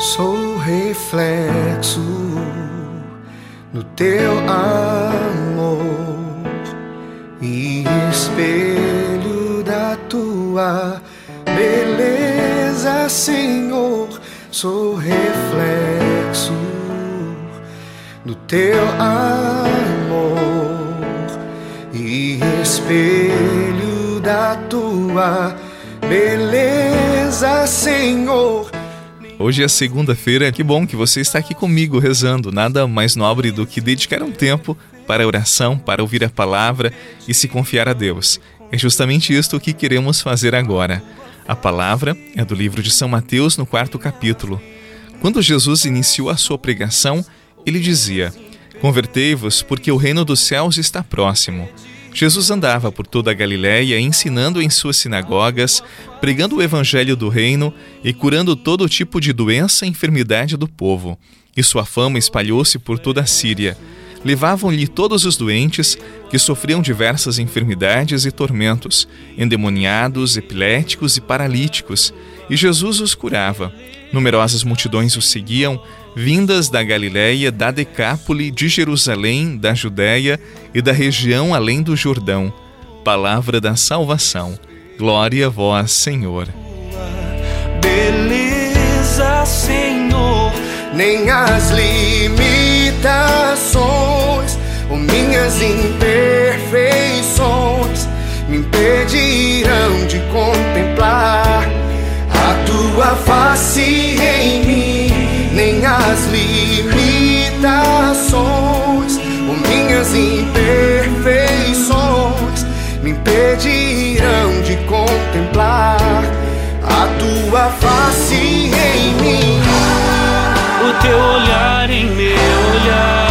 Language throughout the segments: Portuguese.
Sou reflexo do teu amor e espelho da tua beleza, Senhor. Sou reflexo do teu amor e espelho da tua beleza, Senhor. Hoje é segunda-feira, que bom que você está aqui comigo rezando. Nada mais nobre do que dedicar um tempo para a oração, para ouvir a palavra e se confiar a Deus. É justamente isto que queremos fazer agora. A palavra é do livro de São Mateus, no quarto capítulo. Quando Jesus iniciou a sua pregação, ele dizia: Convertei-vos, porque o reino dos céus está próximo. Jesus andava por toda a Galiléia, ensinando em suas sinagogas, pregando o evangelho do reino e curando todo tipo de doença e enfermidade do povo. E sua fama espalhou-se por toda a Síria. Levavam-lhe todos os doentes que sofriam diversas enfermidades e tormentos, endemoniados, epiléticos e paralíticos, e Jesus os curava. Numerosas multidões o seguiam, vindas da Galiléia, da Decápole, de Jerusalém, da Judéia e da região além do Jordão. Palavra da salvação. Glória a vós, Senhor. Beleza, Senhor, nem as limitações ou minhas imperfeições me impedirão de contemplar face em mim, nem as limitações ou minhas imperfeições me impedirão de contemplar a tua face em mim. O teu olhar em meu olhar.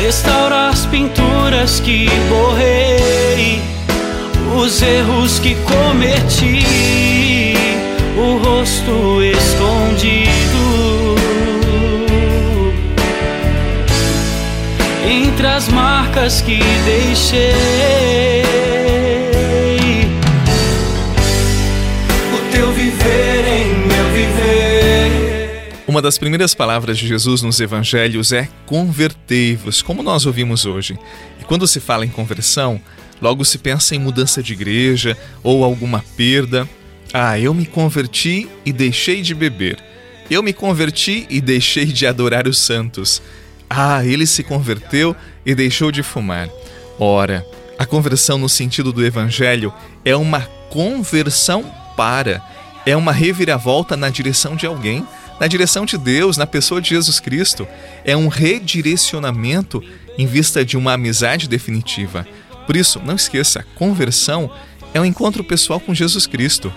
Restaura as pinturas que borrei, os erros que cometi, o rosto escondido. Entre as marcas que deixei. Uma das primeiras palavras de Jesus nos evangelhos é convertei-vos, como nós ouvimos hoje. E quando se fala em conversão, logo se pensa em mudança de igreja ou alguma perda. Ah, eu me converti e deixei de beber. Eu me converti e deixei de adorar os santos. Ah, ele se converteu e deixou de fumar. Ora, a conversão no sentido do evangelho é uma conversão para, é uma reviravolta na direção de alguém, na direção de Deus, na pessoa de Jesus Cristo. É um redirecionamento em vista de uma amizade definitiva. Por isso, não esqueça, conversão é um encontro pessoal com Jesus Cristo.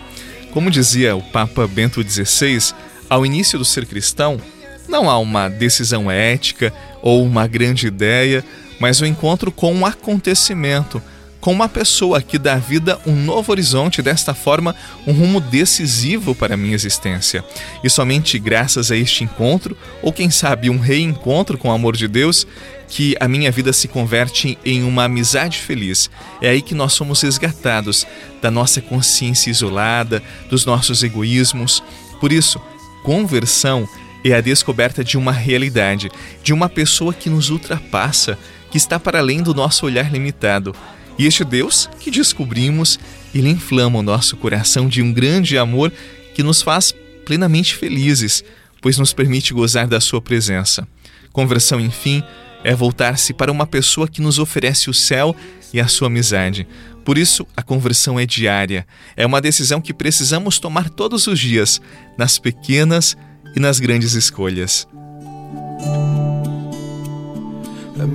Como dizia o Papa Bento XVI, ao início do ser cristão, não há uma decisão ética ou uma grande ideia, mas o um encontro com um acontecimento, com uma pessoa que dá à vida um novo horizonte, desta forma, um rumo decisivo para a minha existência. E somente graças a este encontro, ou quem sabe um reencontro com o amor de Deus, que a minha vida se converte em uma amizade feliz. É aí que nós somos resgatados da nossa consciência isolada, dos nossos egoísmos. Por isso, conversão é a descoberta de uma realidade, de uma pessoa que nos ultrapassa, que está para além do nosso olhar limitado. E este Deus que descobrimos, ele inflama o nosso coração de um grande amor que nos faz plenamente felizes, pois nos permite gozar da sua presença. Conversão, enfim, é voltar-se para uma pessoa que nos oferece o céu e a sua amizade. Por isso, a conversão é diária. É uma decisão que precisamos tomar todos os dias, nas pequenas e nas grandes escolhas.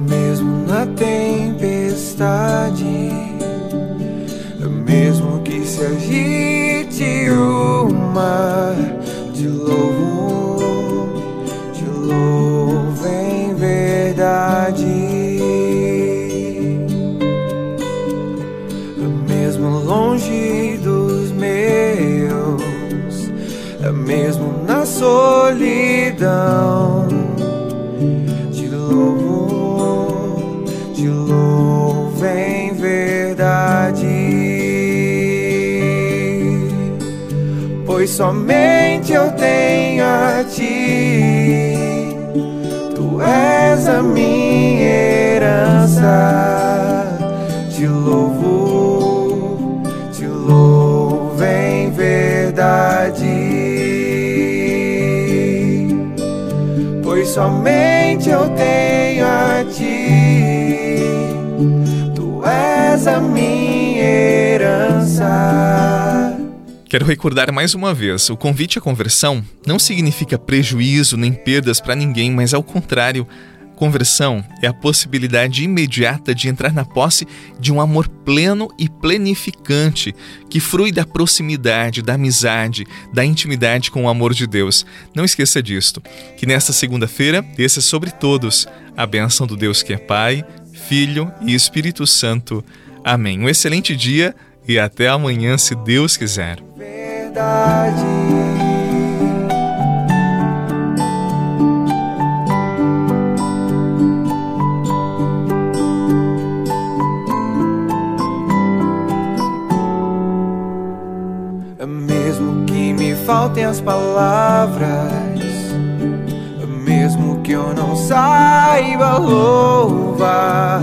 Mesmo na tempestade, mesmo que se agite o mar, de louvo, de louvo em verdade. Mesmo longe dos meus, mesmo na solidão, pois somente eu tenho a ti. Tu és a minha herança. Te louvo, te louvo em verdade. Pois somente Quero recordar mais uma vez: o convite à conversão não significa prejuízo nem perdas para ninguém, mas ao contrário. Conversão é a possibilidade imediata de entrar na posse de um amor pleno e plenificante que frui da proximidade, da amizade, da intimidade com o amor de Deus. Não esqueça disto. Que nesta segunda-feira desça sobre todos a bênção do Deus que é Pai, Filho e Espírito Santo. Amém. Um excelente dia e até amanhã, se Deus quiser. Verdade. Mesmo que me faltem as palavras, mesmo que eu não saiba louvar,